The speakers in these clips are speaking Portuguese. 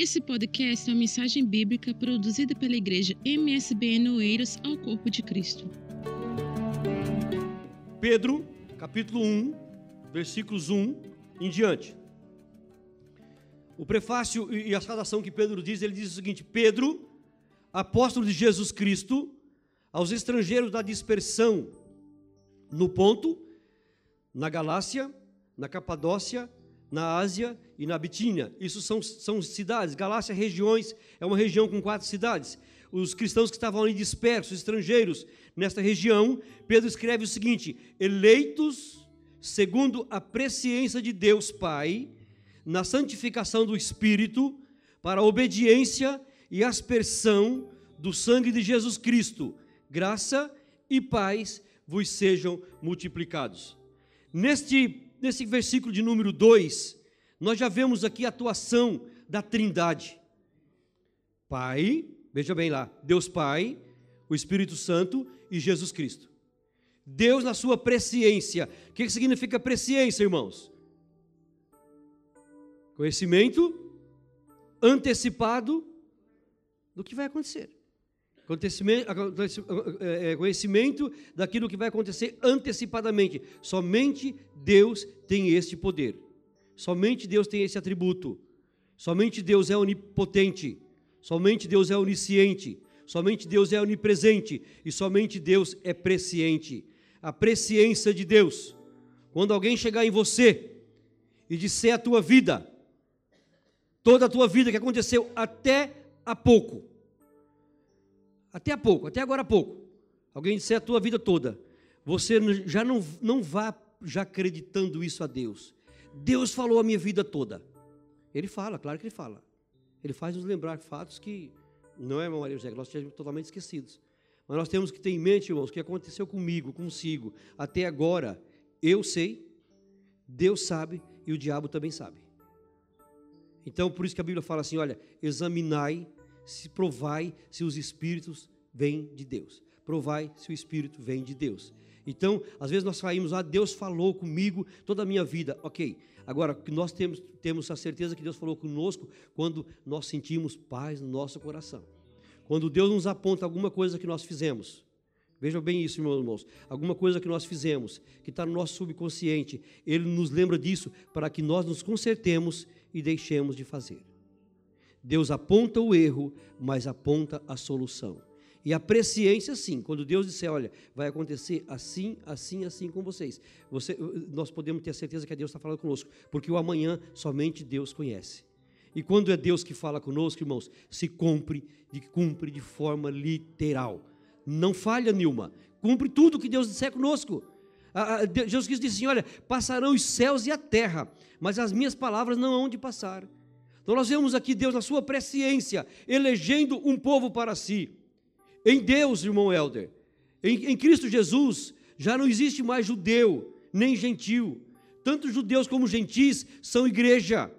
Esse podcast é uma mensagem bíblica produzida pela igreja MSBN Oeiras ao Corpo de Cristo. Pedro, capítulo 1, versículos 1 em diante. O prefácio e a saudação que Pedro diz, ele diz o seguinte: Pedro, apóstolo de Jesus Cristo, aos estrangeiros da dispersão no Ponto, na Galácia, na Capadócia, na Ásia e na Bitínia. Isso são, são cidades. Galácia, regiões, é uma região com quatro cidades. Os cristãos que estavam ali dispersos, estrangeiros, nesta região, Pedro escreve o seguinte: eleitos segundo a presciência de Deus Pai, na santificação do Espírito, para a obediência e aspersão do sangue de Jesus Cristo, graça e paz vos sejam multiplicados. Neste nesse versículo de número 2, nós já vemos aqui a atuação da Trindade. Pai, veja bem lá, Deus Pai, o Espírito Santo e Jesus Cristo. Deus na sua presciência. O que significa presciência, irmãos? Conhecimento antecipado do que vai acontecer. É, é, conhecimento daquilo que vai acontecer antecipadamente. Somente Deus tem este poder. Somente Deus tem esse atributo. Somente Deus é onipotente. Somente Deus é onisciente. Somente Deus é onipresente. E somente Deus é presciente. A presciência de Deus. Quando alguém chegar em você e disser a tua vida, toda a tua vida que aconteceu até há pouco, até há pouco, até agora há pouco, alguém disser a tua vida toda, você já não, não vá já acreditando isso a Deus. Deus falou a minha vida toda. Ele fala, claro que ele fala. Ele faz nos lembrar fatos que não é memória José, nós tínhamos totalmente esquecidos. Mas nós temos que ter em mente, irmãos, o que aconteceu comigo, consigo, até agora. Eu sei, Deus sabe e o diabo também sabe. Então, por isso que a Bíblia fala assim: olha, examinai se provai se os espíritos vêm de Deus. Provai se o espírito vem de Deus. Então, às vezes nós saímos, ah, Deus falou comigo toda a minha vida. Ok. Agora, nós temos, temos a certeza que Deus falou conosco quando nós sentimos paz no nosso coração. Quando Deus nos aponta alguma coisa que nós fizemos. Vejam bem isso, meus irmãos. Alguma coisa que nós fizemos, que está no nosso subconsciente, Ele nos lembra disso para que nós nos consertemos e deixemos de fazer. Deus aponta o erro, mas aponta a solução. E a presciência, sim, quando Deus disser, olha, vai acontecer assim, assim, assim com vocês. Você, nós podemos ter a certeza que Deus está falando conosco, porque o amanhã somente Deus conhece. E quando é Deus que fala conosco, irmãos, se cumpre, de, cumpre de forma literal. Não falha, Nilma. Cumpre tudo que Deus disser conosco. Jesus Cristo disse assim: Olha, passarão os céus e a terra, mas as minhas palavras não hão de passar. Então nós vemos aqui Deus na sua presciência, elegendo um povo para si. Em Deus, irmão Helder, em, em Cristo Jesus, já não existe mais judeu, nem gentil. Tanto judeus como gentis são igreja.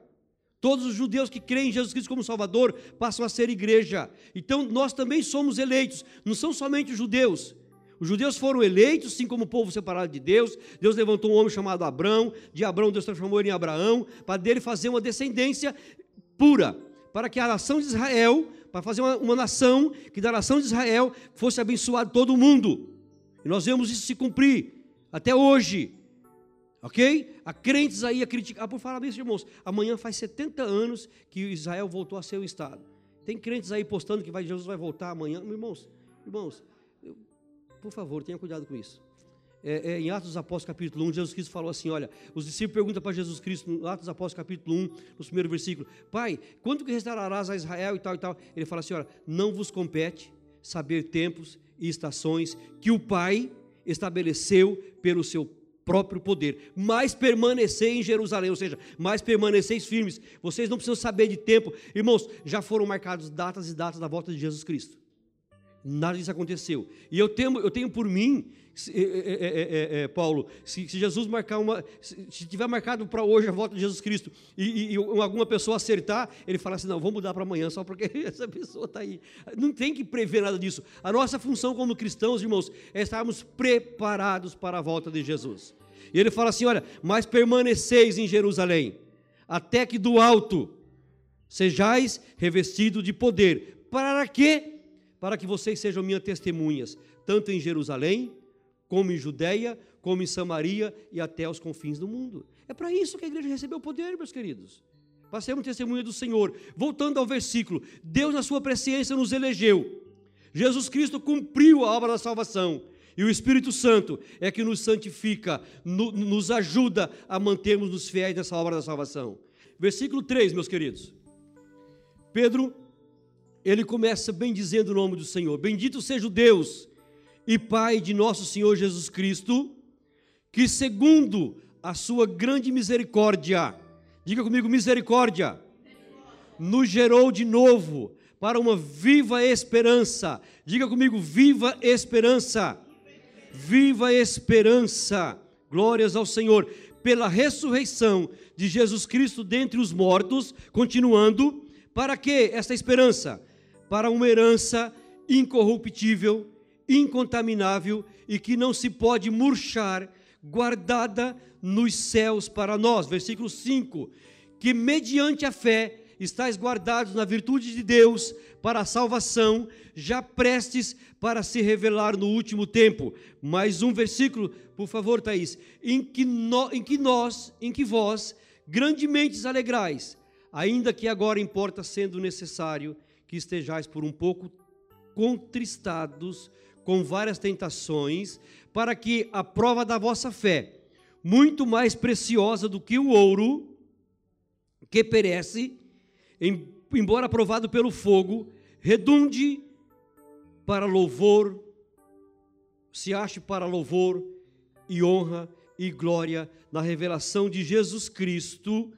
Todos os judeus que creem em Jesus Cristo como Salvador passam a ser igreja. Então nós também somos eleitos, não são somente os judeus. Os judeus foram eleitos, assim como povo separado de Deus. Deus levantou um homem chamado Abrão, de Abrão Deus transformou ele em Abraão, para dele fazer uma descendência pura, para que a nação de Israel, para fazer uma, uma nação, que da nação de Israel fosse abençoado todo mundo. E nós vemos isso se cumprir até hoje. Ok? Há crentes aí a criticar. Ah, por falar nisso, irmãos, amanhã faz 70 anos que Israel voltou a ser um Estado. Tem crentes aí postando que vai, Jesus vai voltar amanhã. Irmãos, irmãos, eu, por favor, tenha cuidado com isso é, é, em Atos dos Apóstolos capítulo 1, Jesus Cristo falou assim, olha, os discípulos perguntam para Jesus Cristo, no Atos dos Apóstolos capítulo 1, no primeiro versículo, Pai, quando que restaurarás a Israel e tal e tal? Ele fala assim, olha, não vos compete saber tempos e estações que o Pai estabeleceu pelo seu próprio poder, mas permanecer em Jerusalém, ou seja, mais permaneceis firmes. Vocês não precisam saber de tempo. Irmãos, já foram marcados datas e datas da volta de Jesus Cristo. Nada disso aconteceu. E eu tenho, eu tenho por mim é é, é, Paulo, se, se, Jesus marcar uma, se, tiver marcado para hoje a volta de Jesus Cristo e, e, e, alguma pessoa acertar, ele fala assim: não, vamos mudar para amanhã só porque essa pessoa está aí. Não tem que prever nada disso. A nossa função como cristãos, irmãos, é estarmos preparados para a volta de Jesus. E ele fala assim: olha, mas permaneceis em Jerusalém, até que do alto Sejais revestidos de poder. Para quê? Para que vocês sejam minhas testemunhas, tanto em Jerusalém, como em Judéia, como em Samaria e até os confins do mundo. É para isso que a igreja recebeu o poder, meus queridos. Para ser um testemunho do Senhor. Voltando ao versículo, Deus, na sua presciência, nos elegeu. Jesus Cristo cumpriu a obra da salvação. E o Espírito Santo é que nos santifica, nos ajuda a mantermos nos fiéis nessa obra da salvação. Versículo 3, meus queridos. Pedro, ele começa bem dizendo o nome do Senhor: Bendito seja o Deus e Pai de nosso Senhor Jesus Cristo, que segundo a sua grande misericórdia, diga comigo, misericórdia, nos gerou de novo para uma viva esperança. Diga comigo, viva esperança. Viva esperança. Glórias ao Senhor. Pela ressurreição de Jesus Cristo dentre os mortos, continuando, para que esta esperança? Para uma herança incorruptível, incontaminável e que não se pode murchar, guardada nos céus para nós. Versículo 5: Que mediante a fé estáis guardados na virtude de Deus para a salvação, já prestes para se revelar no último tempo. Mais um versículo, por favor, Thaís. Em que, no, em que nós, em que vós, grandemente alegrais, ainda que agora importa sendo necessário que estejais por um pouco contristados com várias tentações, para que a prova da vossa fé, muito mais preciosa do que o ouro, que perece, embora aprovado pelo fogo, redunde para louvor, se ache para louvor e honra e glória na revelação de Jesus Cristo,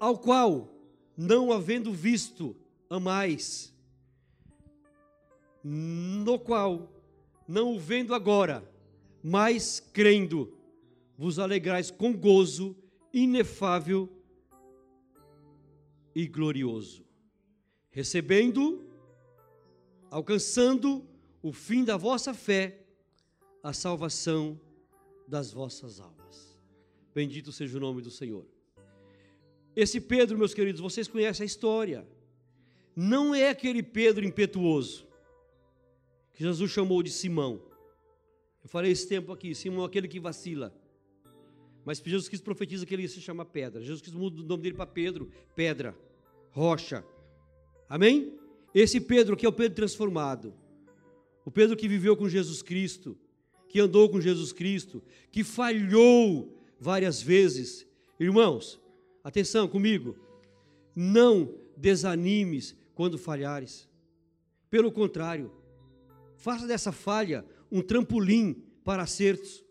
ao qual, não havendo visto, amais, no qual, não o vendo agora, mas crendo, vos alegrais com gozo inefável e glorioso, recebendo, alcançando o fim da vossa fé, a salvação das vossas almas. Bendito seja o nome do Senhor. Esse Pedro, meus queridos, vocês conhecem a história. Não é aquele Pedro impetuoso que Jesus chamou de Simão. Eu falei esse tempo aqui, Simão é aquele que vacila. Mas Jesus Cristo profetiza que ele ia se chamar Pedra. Jesus Cristo muda o nome dele para Pedro, Pedra rocha. Amém? Esse Pedro que é o Pedro transformado. O Pedro que viveu com Jesus Cristo, que andou com Jesus Cristo, que falhou várias vezes. Irmãos, atenção comigo. Não desanimes quando falhares. Pelo contrário, faça dessa falha um trampolim para acertos.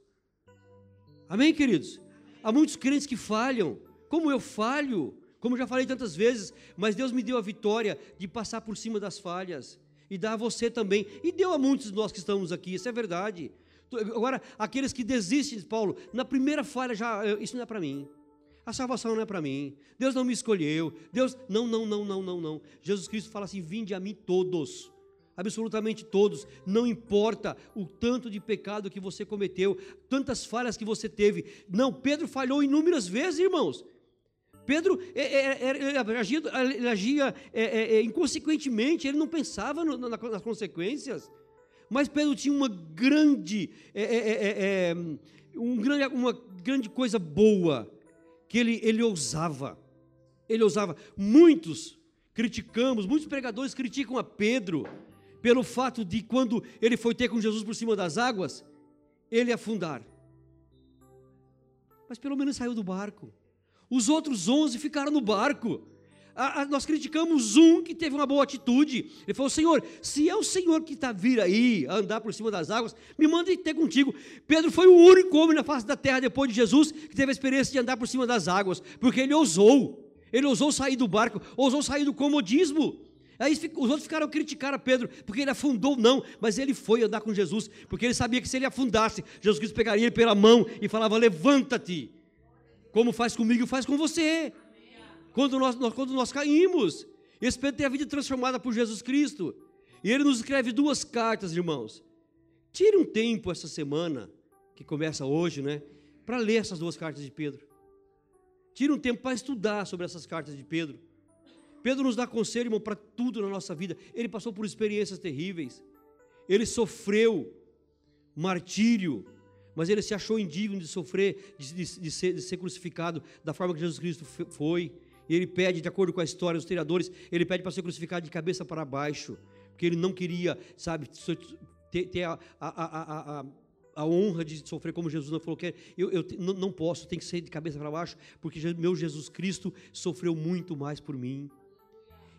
Amém, queridos? Há muitos crentes que falham, como eu falho, como já falei tantas vezes, mas Deus me deu a vitória de passar por cima das falhas e dar a você também. E deu a muitos de nós que estamos aqui, isso é verdade. Agora, aqueles que desistem, Paulo, na primeira falha já, isso não é para mim. A salvação não é para mim. Deus não me escolheu. Deus, não, não, não, não, não, não. Jesus Cristo fala assim: "Vinde a mim todos". Absolutamente todos, não importa o tanto de pecado que você cometeu, tantas falhas que você teve. Não, Pedro falhou inúmeras vezes, irmãos. Pedro é, é, é, ele agia, ele agia inconsequentemente, ele não pensava nas consequências. Mas Pedro tinha uma grande, um grande, uma grande coisa boa, que ele, ele ousava. Ele ousava. Muitos criticamos, muitos pregadores criticam a Pedro pelo fato de quando ele foi ter com Jesus por cima das águas, ele afundar. Mas pelo menos saiu do barco. Os outros onze ficaram no barco. A, a, nós criticamos um que teve uma boa atitude. Ele falou: Senhor, se é o Senhor que está vir aí, a andar por cima das águas, me manda ter contigo. Pedro foi o único homem na face da terra depois de Jesus que teve a experiência de andar por cima das águas, porque ele ousou. Ele ousou sair do barco, ousou sair do comodismo. Aí os outros ficaram a criticar a Pedro, porque ele afundou, não, mas ele foi andar com Jesus, porque ele sabia que se ele afundasse, Jesus Cristo pegaria ele pela mão e falava: Levanta-te como faz comigo, faz com você. Quando nós, quando nós caímos, esse Pedro tem a vida transformada por Jesus Cristo. E ele nos escreve duas cartas, irmãos. Tire um tempo essa semana, que começa hoje, né? Para ler essas duas cartas de Pedro. Tire um tempo para estudar sobre essas cartas de Pedro. Pedro nos dá conselho, irmão, para tudo na nossa vida. Ele passou por experiências terríveis. Ele sofreu martírio, mas ele se achou indigno de sofrer, de, de, de, ser, de ser crucificado da forma que Jesus Cristo foi. E ele pede, de acordo com a história dos historiadores, ele pede para ser crucificado de cabeça para baixo, porque ele não queria, sabe, ter, ter a, a, a, a honra de sofrer como Jesus não falou que eu, eu não posso, tem que ser de cabeça para baixo, porque meu Jesus Cristo sofreu muito mais por mim.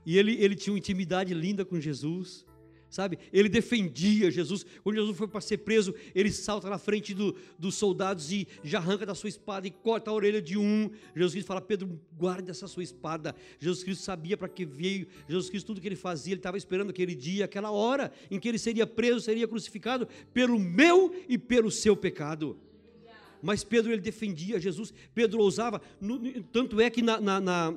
E ele, ele tinha uma intimidade linda com Jesus sabe? Ele defendia Jesus. Quando Jesus foi para ser preso, ele salta na frente do, dos soldados e já arranca da sua espada e corta a orelha de um. Jesus Cristo fala: Pedro, guarde essa sua espada. Jesus Cristo sabia para que veio. Jesus Cristo, tudo que ele fazia, ele estava esperando aquele dia, aquela hora em que ele seria preso, seria crucificado pelo meu e pelo seu pecado. Mas Pedro ele defendia Jesus, Pedro ousava, tanto é que na, na, na,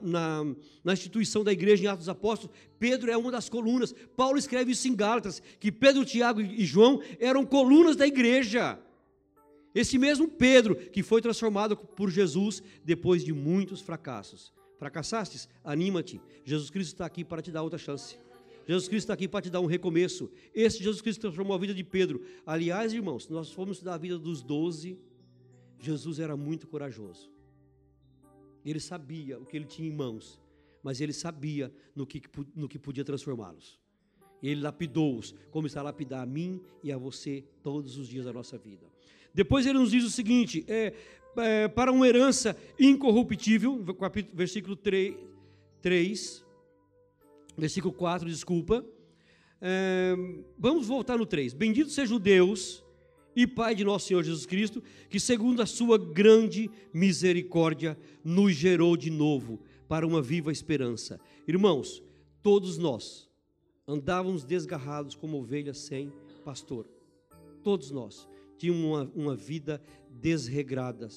na, instituição da igreja em Atos dos Apóstolos, Pedro é uma das colunas. Paulo escreve isso em Gálatas, que Pedro, Tiago e João eram colunas da igreja. Esse mesmo Pedro que foi transformado por Jesus depois de muitos fracassos. Fracassastes? Anima-te. Jesus Cristo está aqui para te dar outra chance. Jesus Cristo está aqui para te dar um recomeço. Esse Jesus Cristo transformou a vida de Pedro. Aliás, irmãos, nós fomos estudar a vida dos doze Jesus era muito corajoso. Ele sabia o que ele tinha em mãos, mas ele sabia no que, no que podia transformá-los. Ele lapidou-os, como está a lapidar a mim e a você todos os dias da nossa vida. Depois ele nos diz o seguinte: é, é para uma herança incorruptível, versículo 3, 3 versículo 4, desculpa. É, vamos voltar no 3. Bendito seja o Deus e Pai de nosso Senhor Jesus Cristo, que segundo a sua grande misericórdia nos gerou de novo para uma viva esperança. Irmãos, todos nós andávamos desgarrados como ovelhas sem pastor. Todos nós tínhamos uma, uma vida desregrada,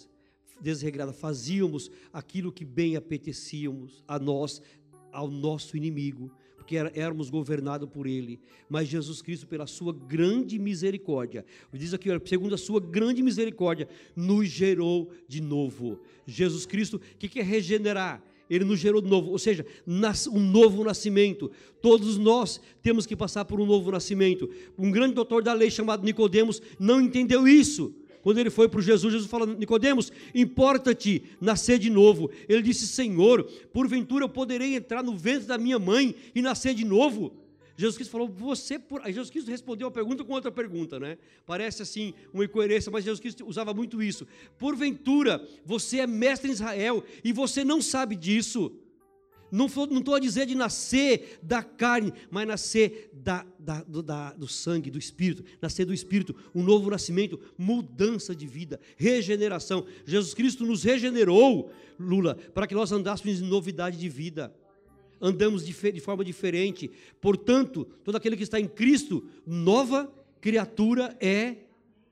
desregrada, fazíamos aquilo que bem apetecíamos a nós, ao nosso inimigo, porque éramos governados por Ele. Mas Jesus Cristo, pela sua grande misericórdia, diz aqui, segundo a sua grande misericórdia, nos gerou de novo. Jesus Cristo, o que é regenerar? Ele nos gerou de novo, ou seja, um novo nascimento. Todos nós temos que passar por um novo nascimento. Um grande doutor da lei chamado Nicodemos não entendeu isso quando ele foi para Jesus, Jesus fala: Nicodemos, importa-te nascer de novo. Ele disse: Senhor, porventura eu poderei entrar no ventre da minha mãe e nascer de novo? Jesus Cristo falou, você por. Jesus Cristo respondeu a pergunta com outra pergunta, né? Parece assim uma incoerência, mas Jesus Cristo usava muito isso. Porventura, você é mestre em Israel e você não sabe disso. Não estou a dizer de nascer da carne, mas nascer da, da, do, da, do sangue, do Espírito. Nascer do Espírito, um novo nascimento, mudança de vida, regeneração. Jesus Cristo nos regenerou, Lula, para que nós andássemos em novidade de vida. Andamos de, de forma diferente. Portanto, todo aquele que está em Cristo, nova criatura é.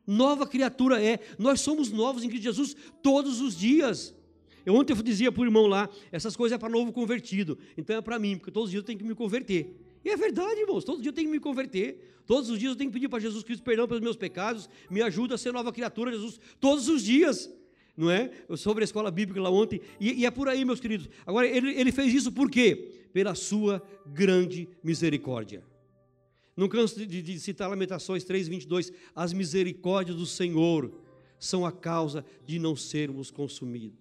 Nova criatura é. Nós somos novos em Cristo Jesus todos os dias. Eu ontem eu dizia para o irmão lá, essas coisas é para novo convertido, então é para mim, porque todos os dias eu tenho que me converter. E é verdade, irmãos, todos os dias eu tenho que me converter. Todos os dias eu tenho que pedir para Jesus Cristo perdão pelos meus pecados, me ajuda a ser nova criatura, Jesus, todos os dias. Não é? Eu sobre a escola bíblica lá ontem, e, e é por aí, meus queridos. Agora, ele, ele fez isso por quê? Pela sua grande misericórdia. Não canso de, de citar Lamentações 3, 22. As misericórdias do Senhor são a causa de não sermos consumidos.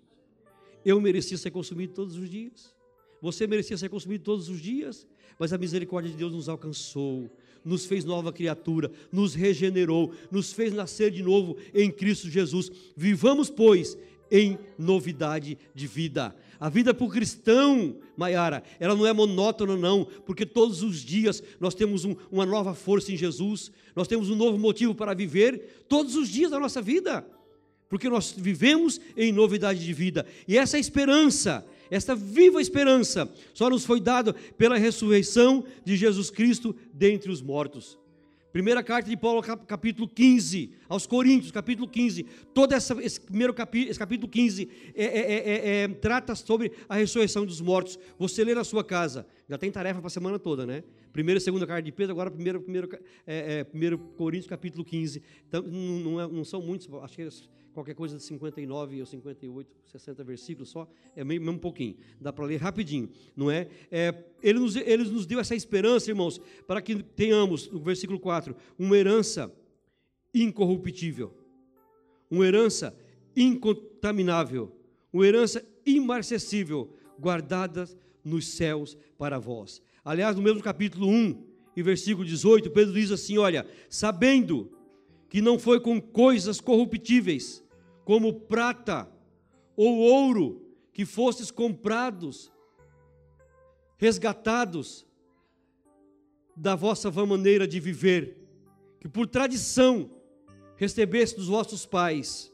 Eu merecia ser consumido todos os dias. Você merecia ser consumido todos os dias. Mas a misericórdia de Deus nos alcançou, nos fez nova criatura, nos regenerou, nos fez nascer de novo em Cristo Jesus. Vivamos, pois, em novidade de vida. A vida para o cristão, Maiara, ela não é monótona, não, porque todos os dias nós temos um, uma nova força em Jesus, nós temos um novo motivo para viver, todos os dias da nossa vida porque nós vivemos em novidade de vida. E essa esperança, essa viva esperança, só nos foi dada pela ressurreição de Jesus Cristo dentre os mortos. Primeira carta de Paulo, capítulo 15, aos Coríntios, capítulo 15. Todo essa, esse primeiro capítulo, esse capítulo 15 é, é, é, é, trata sobre a ressurreição dos mortos. Você lê na sua casa. Já tem tarefa para a semana toda, né? Primeira e segunda carta de Pedro, agora primeiro, primeiro, é, é, primeiro Coríntios, capítulo 15. Então, não, não, não são muitos, acho que qualquer coisa de 59 ou 58, 60 versículos só, é meio um pouquinho, dá para ler rapidinho, não é? é ele, nos, ele nos deu essa esperança, irmãos, para que tenhamos, no versículo 4, uma herança incorruptível, uma herança incontaminável, uma herança imarcessível, guardada nos céus para vós. Aliás, no mesmo capítulo 1 e versículo 18, Pedro diz assim: Olha, sabendo que não foi com coisas corruptíveis, como prata ou ouro, que fostes comprados, resgatados da vossa vã maneira de viver, que por tradição recebeste dos vossos pais,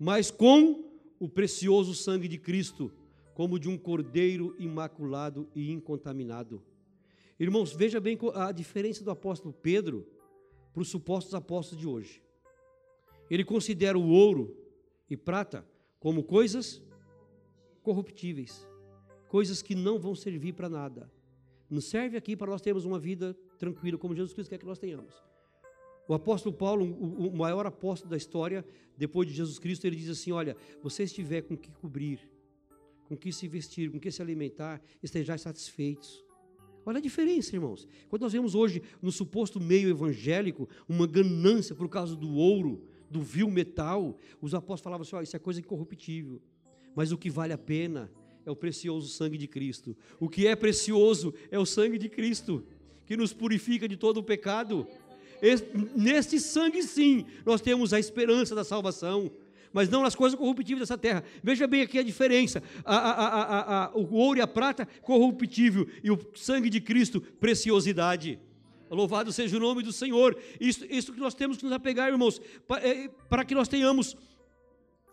mas com o precioso sangue de Cristo, como de um cordeiro imaculado e incontaminado. Irmãos, veja bem a diferença do apóstolo Pedro para os supostos apóstolos de hoje. Ele considera o ouro e prata como coisas corruptíveis, coisas que não vão servir para nada. Nos serve aqui para nós termos uma vida tranquila, como Jesus Cristo quer que nós tenhamos. O apóstolo Paulo, o maior apóstolo da história, depois de Jesus Cristo, ele diz assim: Olha, você estiver com que cobrir, com que se vestir, com que se alimentar, estejais satisfeitos. Olha a diferença, irmãos. Quando nós vemos hoje no suposto meio evangélico uma ganância por causa do ouro, do vil metal, os apóstolos falavam assim: isso é coisa incorruptível. Mas o que vale a pena é o precioso sangue de Cristo. O que é precioso é o sangue de Cristo, que nos purifica de todo o pecado. Neste sangue, sim, nós temos a esperança da salvação mas não nas coisas corruptíveis dessa terra. Veja bem aqui a diferença: a, a, a, o ouro e a prata, corruptível, e o sangue de Cristo, preciosidade. Louvado seja o nome do Senhor. Isso, isso que nós temos que nos apegar, irmãos, para, é, para que nós tenhamos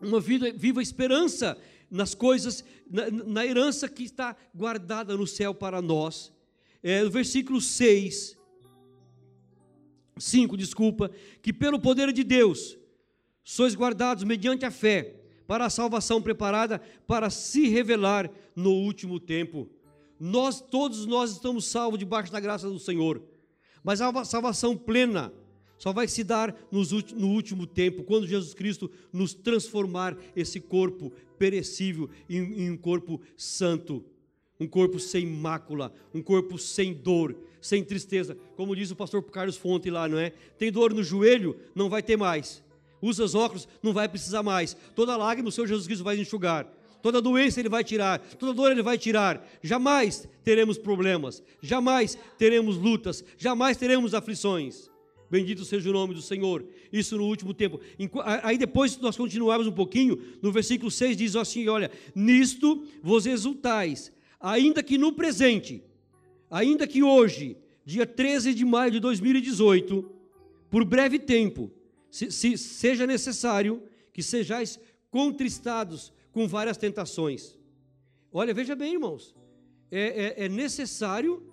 uma vida, viva esperança nas coisas, na, na, herança que está guardada no céu para nós. É, no versículo 6, 5, desculpa, que pelo poder de Deus sois guardados mediante a fé para a salvação preparada para se revelar no último tempo. Nós todos nós estamos salvos debaixo da graça do Senhor. Mas a salvação plena só vai se dar no último tempo, quando Jesus Cristo nos transformar esse corpo perecível em, um corpo santo, um corpo sem mácula, um corpo sem dor, sem tristeza. Como diz o pastor Carlos Fonte lá, não é? Tem dor no joelho? Não vai ter mais usa os óculos, não vai precisar mais. Toda lágrima o Senhor Jesus Cristo vai enxugar. Toda doença Ele vai tirar, toda dor Ele vai tirar. Jamais teremos problemas, jamais teremos lutas, jamais teremos aflições. Bendito seja o nome do Senhor. Isso no último tempo. Aí depois nós continuarmos um pouquinho, no versículo 6 diz assim: Olha, nisto vos exultais, ainda que no presente, ainda que hoje, dia 13 de maio de 2018, por breve tempo, se, se seja necessário que sejais contristados com várias tentações. Olha, veja bem, irmãos, é, é, é necessário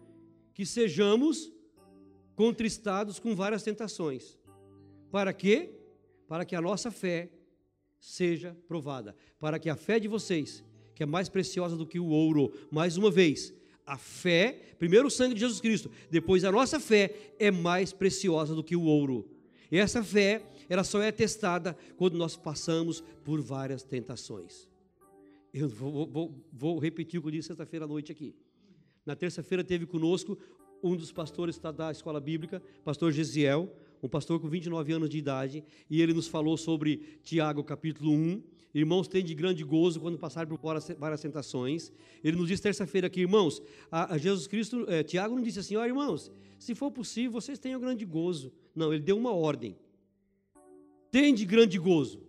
que sejamos contristados com várias tentações. Para quê? Para que a nossa fé seja provada. Para que a fé de vocês, que é mais preciosa do que o ouro, mais uma vez, a fé, primeiro o sangue de Jesus Cristo, depois a nossa fé é mais preciosa do que o ouro. E essa fé ela só é testada quando nós passamos por várias tentações. Eu vou, vou, vou repetir o que eu disse sexta-feira à noite aqui. Na terça-feira teve conosco um dos pastores da escola bíblica, pastor Gesiel, um pastor com 29 anos de idade, e ele nos falou sobre Tiago capítulo 1. Irmãos, tem de grande gozo quando passarem por várias tentações. Ele nos disse terça-feira aqui, irmãos, a, Jesus Cristo, é, Tiago não disse assim, ó oh, irmãos, se for possível, vocês tenham grande gozo. Não, ele deu uma ordem. Tende grande gozo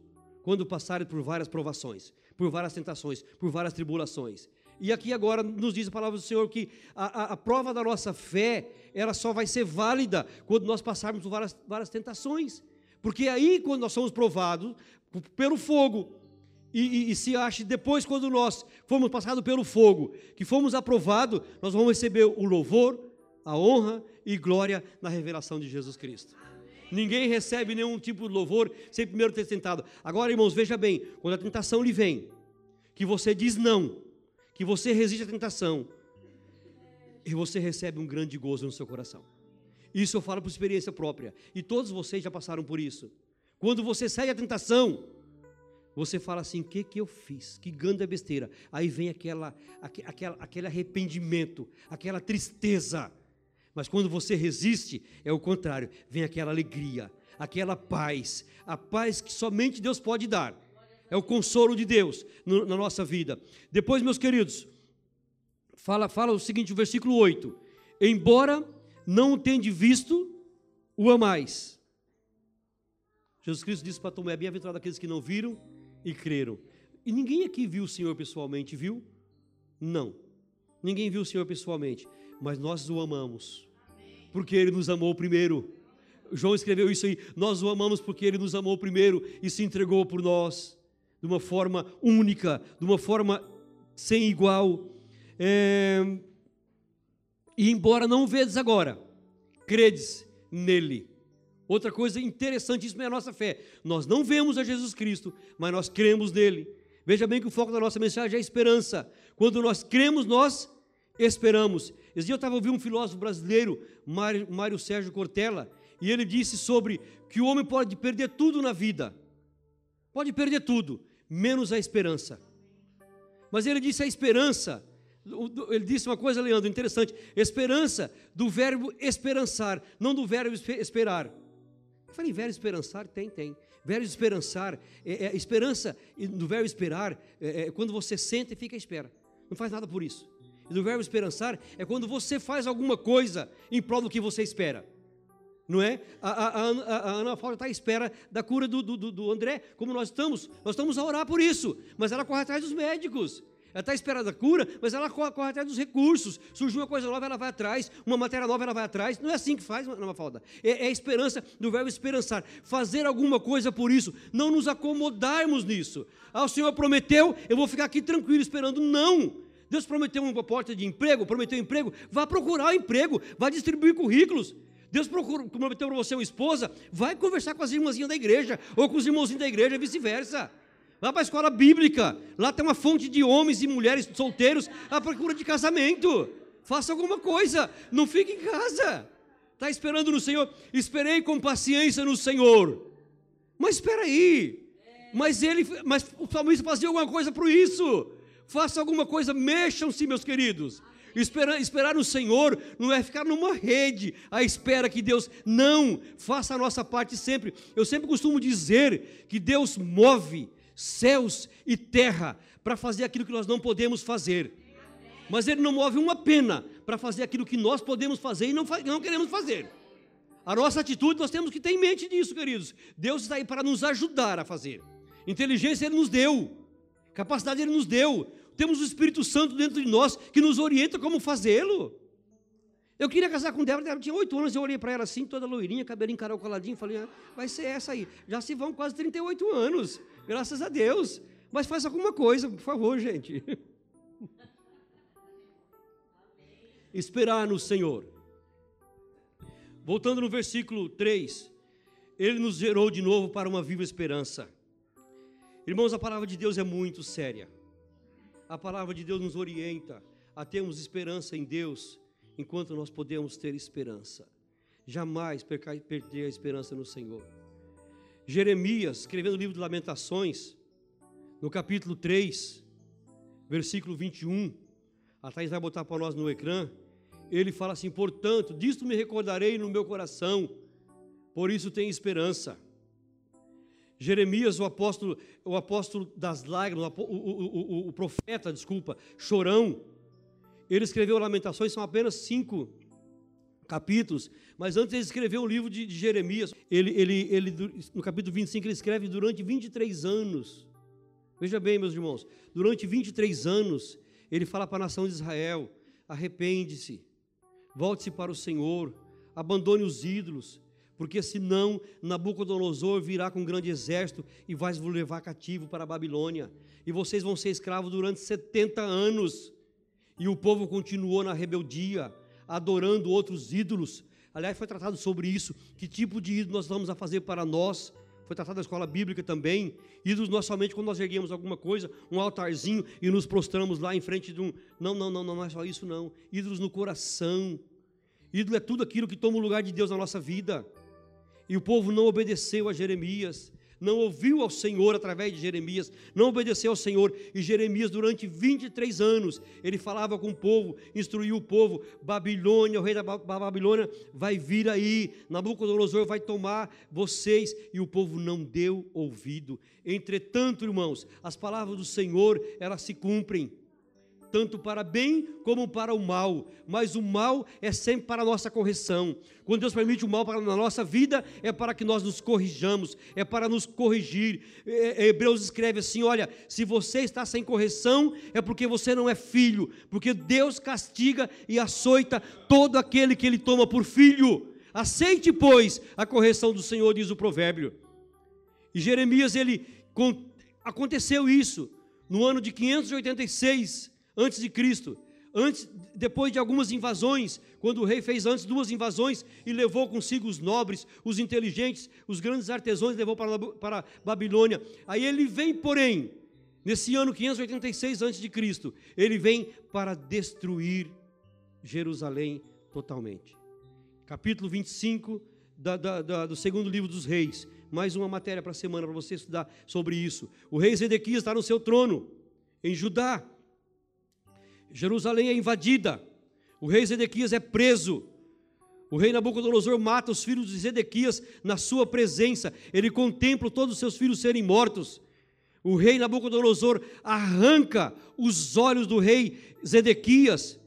quando passarem por várias provações, por várias tentações, por várias tribulações. E aqui agora nos diz a palavra do Senhor que a, a, a, prova da nossa fé, ela só vai ser válida quando nós passarmos por várias, várias tentações. Porque aí, quando nós somos provados pelo fogo, e, e, e se acha depois, quando nós fomos passados pelo fogo, que fomos aprovados, nós vamos receber o louvor, a honra e glória na revelação de Jesus Cristo. Ninguém recebe nenhum tipo de louvor sem primeiro ter tentado. Agora, irmãos, veja bem: quando a tentação lhe vem, que você diz não, que você resiste à tentação, e você recebe um grande gozo no seu coração. Isso eu falo por experiência própria. E todos vocês já passaram por isso. Quando você sai da tentação, você fala assim: o que, que eu fiz? Que ganda besteira. Aí vem aquela, aquela, aquele arrependimento, aquela tristeza. Mas quando você resiste, é o contrário: vem aquela alegria, aquela paz, a paz que somente Deus pode dar. É o consolo de Deus no, na nossa vida. Depois, meus queridos, fala, fala o seguinte, o versículo 8: Embora não tende visto, o amais. Jesus Cristo disse para Tomé: Bem-aventurado aqueles que não viram e creram. E ninguém aqui viu o Senhor pessoalmente, viu? Não. Ninguém viu o Senhor pessoalmente, mas nós o amamos, porque Ele nos amou primeiro. João escreveu isso aí. Nós o amamos porque Ele nos amou primeiro e se entregou por nós de uma forma única, de uma forma sem igual. É... E embora não vedes agora, credes nele. Outra coisa interessantíssima é a nossa fé. Nós não vemos a Jesus Cristo, mas nós cremos nele. Veja bem que o foco da nossa mensagem é a esperança. Quando nós cremos, nós esperamos. Esse dia eu estava ouvindo um filósofo brasileiro, Mário, Mário Sérgio Cortella, e ele disse sobre que o homem pode perder tudo na vida. Pode perder tudo, menos a esperança. Mas ele disse a esperança ele disse uma coisa, Leandro, interessante: esperança do verbo esperançar, não do verbo esperar. Eu falei, verbo esperançar? Tem, tem. Verbo esperançar, é, é, esperança do verbo esperar, é, é, quando você senta e fica à espera. Não faz nada por isso. E do verbo esperançar é quando você faz alguma coisa em prol do que você espera. Não é? A, a, a, a Ana Paula está à espera da cura do, do, do André, como nós estamos. Nós estamos a orar por isso, mas ela corre atrás dos médicos. Ela está esperando a cura, mas ela corre, corre atrás dos recursos. Surgiu uma coisa nova, ela vai atrás. Uma matéria nova, ela vai atrás. Não é assim que faz, não falta. É, é a esperança do verbo esperançar. Fazer alguma coisa por isso. Não nos acomodarmos nisso. Ah, o Senhor prometeu, eu vou ficar aqui tranquilo esperando. Não. Deus prometeu uma porta de emprego, prometeu emprego. Vá procurar o emprego, vá distribuir currículos. Deus procura, prometeu para você uma esposa, vai conversar com as irmãzinhas da igreja, ou com os irmãozinhos da igreja, vice-versa. Vá para a escola bíblica. Lá tem uma fonte de homens e mulheres solteiros à procura de casamento. Faça alguma coisa. Não fique em casa. Está esperando no Senhor? Esperei com paciência no Senhor. Mas espera aí. Mas ele, mas o salmista fazia alguma coisa por isso. Faça alguma coisa, mexam-se, meus queridos. Esperar, esperar Senhor não é ficar numa rede à espera que Deus. Não, faça a nossa parte sempre. Eu sempre costumo dizer que Deus move céus e terra para fazer aquilo que nós não podemos fazer. Mas Ele não move uma pena para fazer aquilo que nós podemos fazer e não, não queremos fazer. A nossa atitude nós temos que ter em mente disso, queridos. Deus está aí para nos ajudar a fazer. Inteligência Ele nos deu, capacidade Ele nos deu. Temos o Espírito Santo dentro de nós que nos orienta como fazê-lo. Eu queria casar com Débora, Débora tinha oito anos, eu olhei para ela assim, toda loirinha, cabelinho encaracoladinho, falei, ah, vai ser essa aí. Já se vão quase 38 anos, graças a Deus. Mas faz alguma coisa, por favor, gente. Esperar no Senhor. Voltando no versículo 3, ele nos gerou de novo para uma viva esperança. Irmãos, a palavra de Deus é muito séria. A palavra de Deus nos orienta a termos esperança em Deus enquanto nós podemos ter esperança. Jamais perder a esperança no Senhor. Jeremias, escrevendo o livro de Lamentações, no capítulo 3, versículo 21, a Thais vai botar para nós no ecrã, ele fala assim: Portanto, disto me recordarei no meu coração, por isso tenho esperança. Jeremias, o apóstolo, o apóstolo das lágrimas, o, o, o, o profeta, desculpa, chorão, ele escreveu Lamentações, são apenas cinco capítulos, mas antes ele escreveu o livro de, de Jeremias. Ele, ele, ele, no capítulo 25, ele escreve durante 23 anos. Veja bem, meus irmãos, durante 23 anos, ele fala para a nação de Israel: arrepende-se, volte-se para o Senhor, abandone os ídolos, porque senão Nabucodonosor virá com um grande exército e vai vos levar cativo para a Babilônia, e vocês vão ser escravos durante 70 anos. E o povo continuou na rebeldia, adorando outros ídolos. Aliás, foi tratado sobre isso. Que tipo de ídolo nós vamos a fazer para nós? Foi tratado na escola bíblica também. Ídolos nós somente quando nós erguemos alguma coisa, um altarzinho e nos prostramos lá em frente de um. Não, não, não, não é só isso, não. Ídolos no coração. Ídolo é tudo aquilo que toma o lugar de Deus na nossa vida. E o povo não obedeceu a Jeremias, não ouviu ao Senhor através de Jeremias, não obedeceu ao Senhor. E Jeremias, durante 23 anos, ele falava com o povo, instruiu o povo: Babilônia, o rei da Babilônia vai vir aí, Nabucodonosor vai tomar vocês. E o povo não deu ouvido. Entretanto, irmãos, as palavras do Senhor, elas se cumprem tanto para bem como para o mal, mas o mal é sempre para a nossa correção. Quando Deus permite o mal para na nossa vida, é para que nós nos corrijamos, é para nos corrigir. É, é, Hebreus escreve assim: olha, se você está sem correção, é porque você não é filho, porque Deus castiga e açoita todo aquele que ele toma por filho. Aceite, pois, a correção do Senhor, diz o provérbio. E Jeremias, ele aconteceu isso no ano de 586 antes de Cristo. Antes, depois de algumas invasões, quando o rei fez antes duas invasões e levou consigo os nobres, os inteligentes, os grandes artesãos, levou para, para Babilônia. Aí ele vem, porém, nesse ano 586 antes de Cristo, ele vem para destruir Jerusalém totalmente. Capítulo 25 da, da, da, do segundo livro dos reis. Mais uma matéria para a semana para você estudar sobre isso. O rei Zedequias está no seu trono, em Judá. Jerusalém é invadida, o rei Zedequias é preso, o rei Nabucodonosor mata os filhos de Zedequias na sua presença, ele contempla todos os seus filhos serem mortos. O rei Nabucodonosor arranca os olhos do rei Zedequias,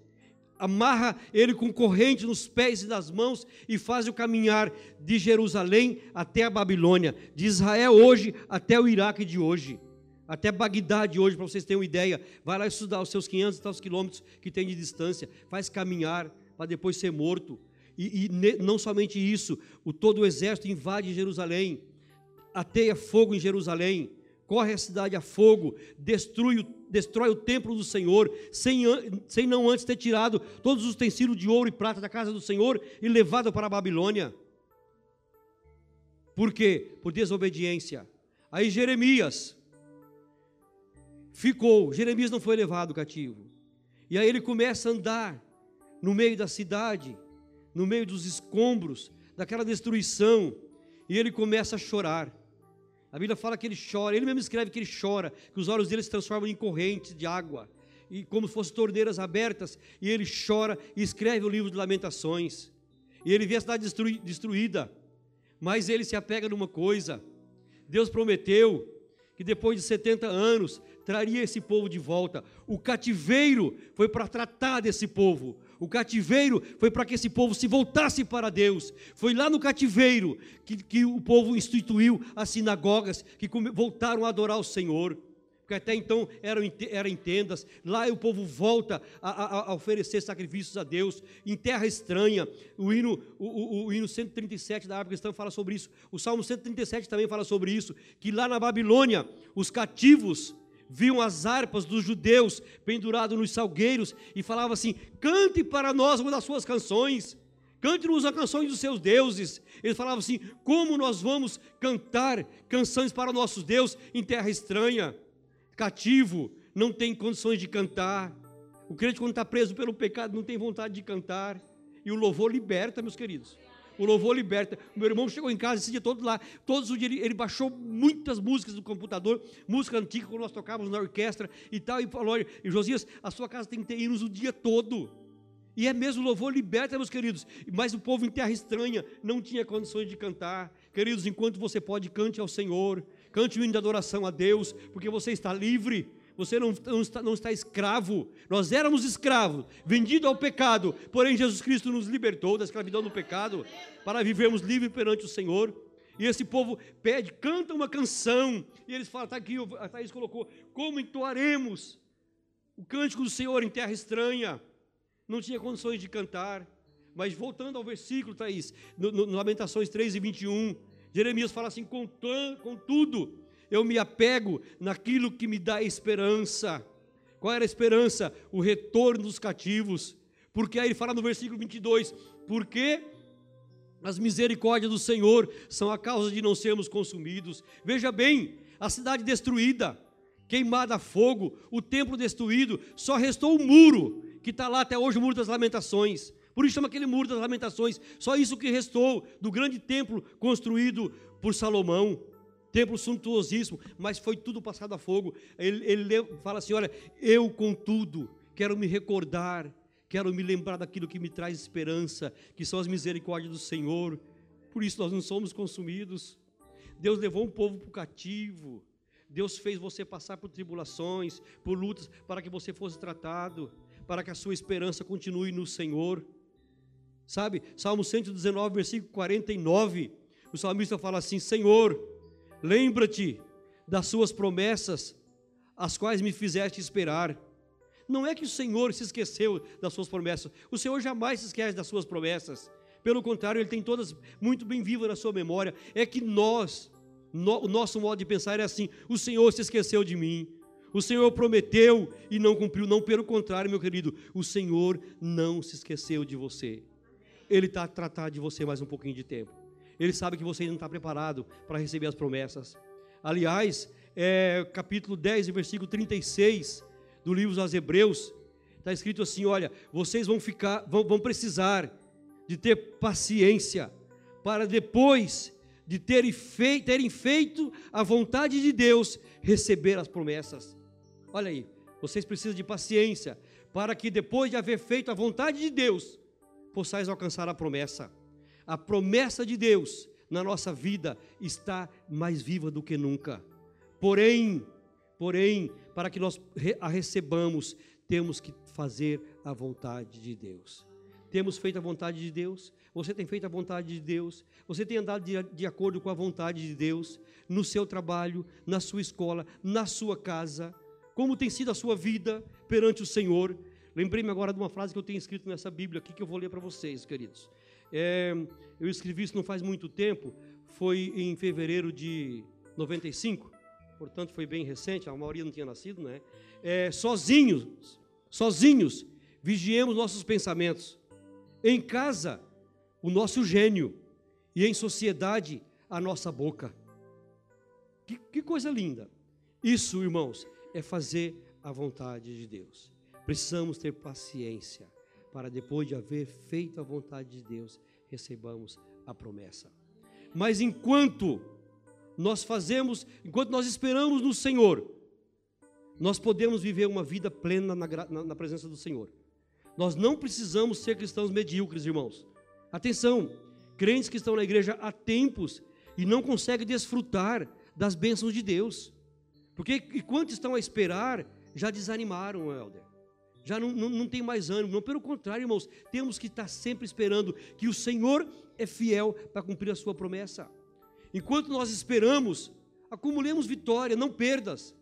amarra ele com corrente nos pés e nas mãos e faz o caminhar de Jerusalém até a Babilônia, de Israel hoje até o Iraque de hoje até Bagdá de hoje, para vocês terem uma ideia. Vai lá estudar os seus 500 e tal quilômetros que tem de distância. Faz caminhar para depois ser morto. E, e não somente isso, o todo o exército invade Jerusalém, ateia fogo em Jerusalém, corre a cidade a fogo, destrói o, destrói o templo do Senhor, sem, sem não antes ter tirado todos os utensílios de ouro e prata da casa do Senhor e levado para a Babilônia. Por quê? Por desobediência. Aí Jeremias, ficou. Jeremias não foi levado cativo. E aí ele começa a andar no meio da cidade, no meio dos escombros, daquela destruição, e ele começa a chorar. A Bíblia fala que ele chora, ele mesmo escreve que ele chora, que os olhos dele se transformam em correntes de água, e como se fossem torneiras abertas, e ele chora e escreve o livro de Lamentações. E ele vê a cidade destruída, mas ele se apega numa coisa: Deus prometeu que depois de 70 anos traria esse povo de volta. O cativeiro foi para tratar desse povo. O cativeiro foi para que esse povo se voltasse para Deus. Foi lá no cativeiro que, que o povo instituiu as sinagogas, que voltaram a adorar o Senhor porque até então eram, em tendas, lá o povo volta a, a, a, oferecer sacrifícios a Deus, em terra estranha, o hino, o, o, o hino 137 da árvore cristã fala sobre isso, o Salmo 137 também fala sobre isso, que lá na Babilônia, os cativos viam as harpas dos judeus penduradas nos salgueiros, e falava assim, cante para nós uma das suas canções, cante-nos as canções dos seus deuses, eles falavam assim, como nós vamos cantar canções para nossos deuses em terra estranha, cativo, não tem condições de cantar. O crente, quando está preso pelo pecado, não tem vontade de cantar. E o louvor liberta, meus queridos. O louvor liberta. Meu irmão chegou em casa esse dia todo lá. Todos os dias ele, baixou muitas músicas do computador, música antiga, quando nós tocávamos na orquestra e tal. E falou: e Josias, a sua casa tem que ter hinos o dia todo. E é mesmo, o louvor liberta, meus queridos. Mas o povo em terra estranha não tinha condições de cantar. Queridos, enquanto você pode, cante ao Senhor. Cante o hino de adoração a Deus, porque você está livre, você não, não, está, não está escravo. Nós éramos escravos, vendidos ao pecado, porém Jesus Cristo nos libertou da escravidão do pecado para vivermos livres perante o Senhor. E esse povo pede, canta uma canção. E eles falam, está aqui, a Thaís colocou, como entoaremos o cântico do Senhor em terra estranha? Não tinha condições de cantar. Mas voltando ao versículo, Thaís, no, no Lamentações 3 e 21, Jeremias fala assim: contudo, eu me apego naquilo que me dá esperança. Qual era a esperança? O retorno dos cativos. Porque aí ele fala no versículo 22: porque as misericórdias do Senhor são a causa de não sermos consumidos. Veja bem, a cidade destruída, queimada a fogo, o templo destruído, só restou o muro, que está lá até hoje o muro das lamentações. Por isso chama aquele muro das lamentações. Só isso que restou do grande templo construído por Salomão. Templo suntuosíssimo, mas foi tudo passado a fogo. Ele, ele fala assim: Olha, eu, contudo, quero me recordar, quero me lembrar daquilo que me traz esperança, que são as misericórdias do Senhor. Por isso nós não somos consumidos. Deus levou um povo para o cativo. Deus fez você passar por tribulações, por lutas, para que você fosse tratado, para que a sua esperança continue no Senhor. Sabe, Salmo 119, versículo 49, o salmista fala assim: Senhor, lembra-te das suas promessas, as quais me fizeste esperar. Não é que o Senhor se esqueceu das suas promessas, o Senhor jamais se esquece das suas promessas. Pelo contrário, Ele tem todas muito bem vivas na sua memória. É que nós, no, o nosso modo de pensar é assim: o Senhor se esqueceu de mim. O Senhor prometeu e não cumpriu. Não, pelo contrário, meu querido, o Senhor não se esqueceu de você. Ele está a tratar de você mais um pouquinho de tempo. Ele sabe que você ainda não está preparado para receber as promessas. Aliás, é, capítulo 10, versículo 36 do livro dos Hebreus, está escrito assim: olha, vocês vão ficar, vão, vão precisar de ter paciência para depois de terem feito, terem feito a vontade de Deus, receber as promessas. Olha aí, vocês precisam de paciência para que depois de haver feito a vontade de Deus, possais alcançar a promessa. A promessa de Deus na nossa vida está mais viva do que nunca. Porém, porém, para que nós a recebamos, temos que fazer a vontade de Deus. Temos feito a vontade de Deus? Você tem feito a vontade de Deus? Você tem andado de, de acordo com a vontade de Deus no seu trabalho, na sua escola, na sua casa? Como tem sido a sua vida perante o Senhor? Lembrei-me agora de uma frase que eu tenho escrito nessa Bíblia aqui que eu vou ler para vocês, queridos. É, eu escrevi isso não faz muito tempo, foi em fevereiro de 95, portanto foi bem recente, a maioria não tinha nascido, né? É, sozinhos, sozinhos, vigiemos nossos pensamentos. Em casa, o nosso gênio, e em sociedade, a nossa boca. Que, que coisa linda! Isso, irmãos, é fazer a vontade de Deus. Precisamos ter paciência para depois de haver feito a vontade de Deus, recebamos a promessa. Mas enquanto nós fazemos, enquanto nós esperamos no Senhor, nós podemos viver uma vida plena na, na, na presença do Senhor. Nós não precisamos ser cristãos medíocres, irmãos. Atenção, crentes que estão na igreja há tempos e não conseguem desfrutar das bênçãos de Deus. Porque enquanto estão a esperar, já desanimaram, Helder já não, não, não tem mais ânimo. Não, pelo contrário, irmãos, temos que estar sempre esperando que o Senhor é fiel para cumprir a sua promessa. Enquanto nós esperamos, acumulemos vitória, não perdas.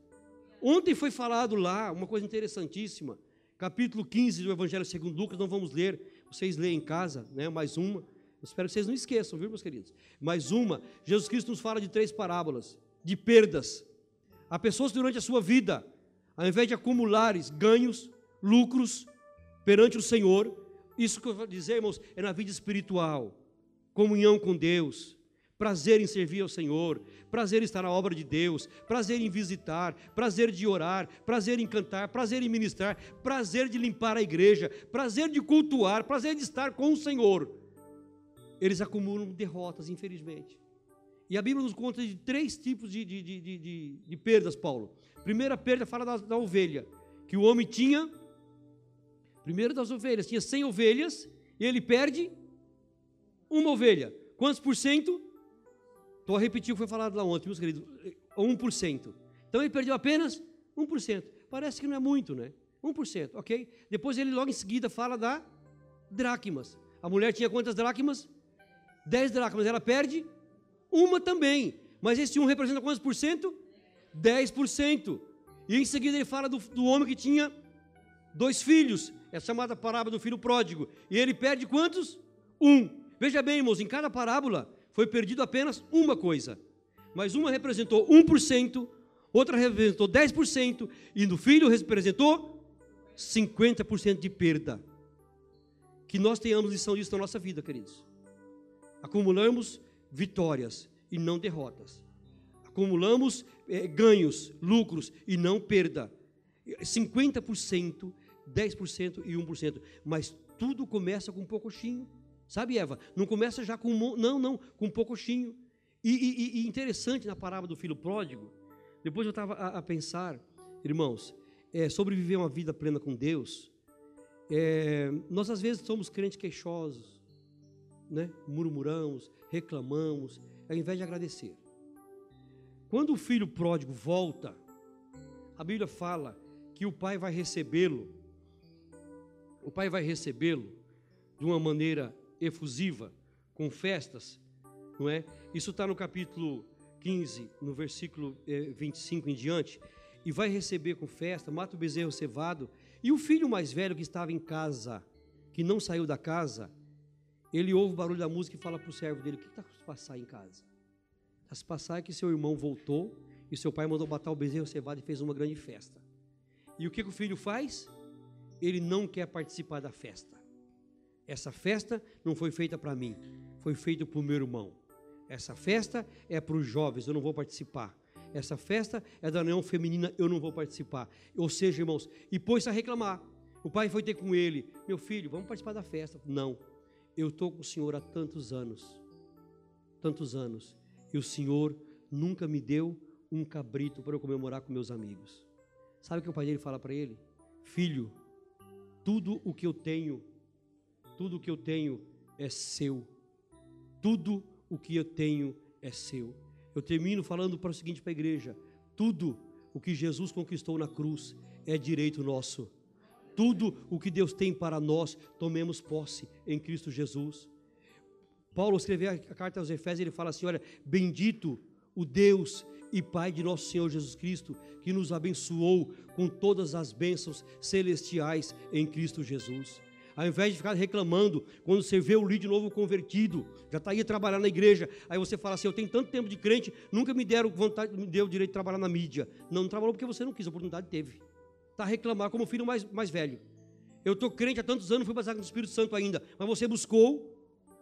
Ontem foi falado lá uma coisa interessantíssima, capítulo 15 do Evangelho segundo Lucas, não vamos ler, vocês leem em casa, né? mais uma. espero que vocês não esqueçam, viu, meus queridos? Mais uma, Jesus Cristo nos fala de três parábolas, de perdas. Há pessoas durante a sua vida, ao invés de acumulares ganhos, lucros perante o Senhor. Isso que eu vou dizer, irmãos, é na vida espiritual, comunhão com Deus, prazer em servir ao Senhor, prazer em estar na obra de Deus, prazer em visitar, prazer de orar, prazer em cantar, prazer em ministrar, prazer de limpar a igreja, prazer de cultuar, prazer de estar com o Senhor. Eles acumulam derrotas, infelizmente. E a Bíblia nos conta de três tipos de, de, de, de, de perdas, Paulo. Primeira perda fala da, da ovelha, que o homem tinha Primeiro das ovelhas, tinha 100 ovelhas e ele perde uma ovelha. Quantos por cento? Estou a repetir o que foi falado lá ontem, meus queridos. 1%. Então ele perdeu apenas 1%. Parece que não é muito, né? 1%, ok? Depois ele logo em seguida fala da dracmas. A mulher tinha quantas dracmas? 10 dracmas. Ela perde uma também. Mas esse um representa quantos por cento? 10%. E em seguida ele fala do, do homem que tinha dois filhos. É chamada parábola do filho pródigo. E ele perde quantos? Um. Veja bem, irmãos, em cada parábola foi perdido apenas uma coisa. Mas uma representou 1%, outra representou 10%, e no filho representou 50% de perda. Que nós tenhamos lição disso na nossa vida, queridos. Acumulamos vitórias e não derrotas. Acumulamos é, ganhos, lucros e não perda. 50% 10% e 1%. Mas tudo começa com um poucochinho. Sabe, Eva? Não começa já com. Não, não, com um poucochinho. E, e, e interessante na parábola do filho pródigo, depois eu estava a, a, pensar, irmãos, é, sobre viver uma vida plena com Deus. É, nós às vezes somos crentes queixosos, né? murmuramos, reclamamos, ao invés de agradecer. Quando o filho pródigo volta, a Bíblia fala que o pai vai recebê-lo, o pai vai recebê-lo de uma maneira efusiva, com festas, não é? Isso está no capítulo 15, no versículo 25 eh, em diante, e vai receber com festa, mata o bezerro cevado, e o filho mais velho que estava em casa, que não saiu da casa, ele ouve o barulho da música e fala para o servo dele: O que está se passar em casa? Está se passar é que seu irmão voltou e seu pai mandou matar o bezerro cevado e fez uma grande festa. E o que, que o filho faz? Ele não quer participar da festa. Essa festa não foi feita para mim, foi feita para o meu irmão. Essa festa é para os jovens, eu não vou participar. Essa festa é da união feminina, eu não vou participar. Ou seja, irmãos, e pôs-se a reclamar. O pai foi ter com ele: Meu filho, vamos participar da festa. Não, eu estou com o Senhor há tantos anos. Tantos anos. E o Senhor nunca me deu um cabrito para eu comemorar com meus amigos. Sabe o que o pai dele fala para ele? Filho, tudo o que eu tenho, tudo o que eu tenho é seu. Tudo o que eu tenho é seu. Eu termino falando para o seguinte para a igreja: tudo o que Jesus conquistou na cruz é direito nosso. Tudo o que Deus tem para nós, tomemos posse em Cristo Jesus. Paulo escreveu a carta aos Efésios, ele fala assim: olha, bendito o Deus e Pai de nosso Senhor Jesus Cristo, que nos abençoou com todas as bênçãos celestiais em Cristo Jesus. Ao invés de ficar reclamando, quando você vê o líder novo convertido, já está aí a trabalhar na igreja, aí você fala assim: Eu tenho tanto tempo de crente, nunca me deram vontade, me deu o direito de trabalhar na mídia. Não, não trabalhou porque você não quis, a oportunidade teve. Está a reclamar como filho mais, mais velho. Eu estou crente há tantos anos, fui batizado com o Espírito Santo ainda, mas você buscou,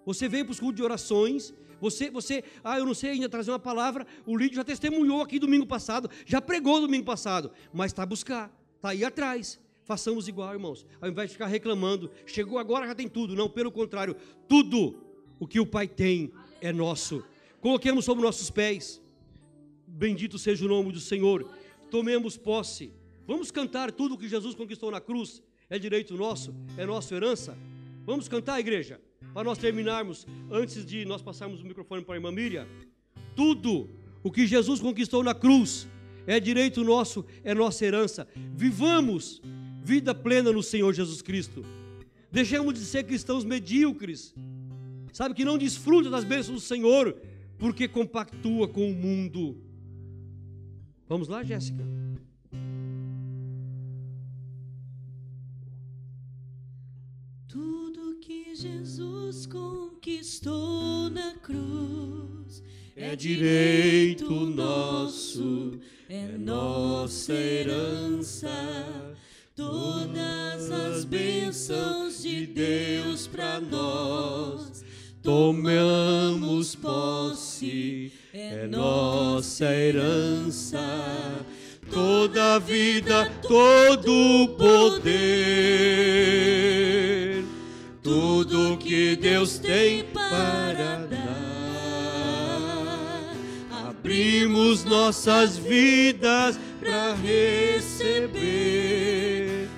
você veio para os cultos de orações, você, você, ah, eu não sei ainda trazer uma palavra, o líder já testemunhou aqui domingo passado, já pregou domingo passado, mas está a buscar, está aí atrás. Façamos igual, irmãos. Ao invés de ficar reclamando, chegou agora, já tem tudo. Não, pelo contrário, tudo o que o Pai tem é nosso. Coloquemos sobre nossos pés. Bendito seja o nome do Senhor. Tomemos posse. Vamos cantar tudo o que Jesus conquistou na cruz. É direito nosso, é nossa herança. Vamos cantar, igreja, para nós terminarmos, antes de nós passarmos o microfone para a irmã Miriam. Tudo o que Jesus conquistou na cruz é direito nosso, é nossa herança. Vivamos vida plena no Senhor Jesus Cristo. Deixemos de ser cristãos medíocres, sabe, que não desfrutam das bênçãos do Senhor, porque compactua com o mundo. Vamos lá, Jéssica? Jesus conquistou na cruz. É direito nosso, é nossa herança. Todas as bênçãos de Deus para nós. Tomamos posse, é nossa herança, toda a vida, todo poder, nossas vidas para receber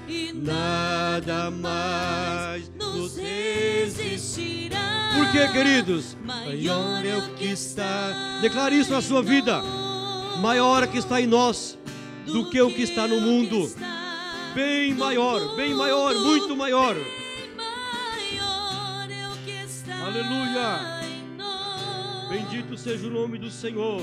e nada mais nos resistirá. Por que, queridos? Maior é o que está. Declare isso na sua vida. Maior é o que está em nós do que o que está no mundo. Bem maior, bem maior, muito maior. Aleluia. Bendito seja o nome do Senhor.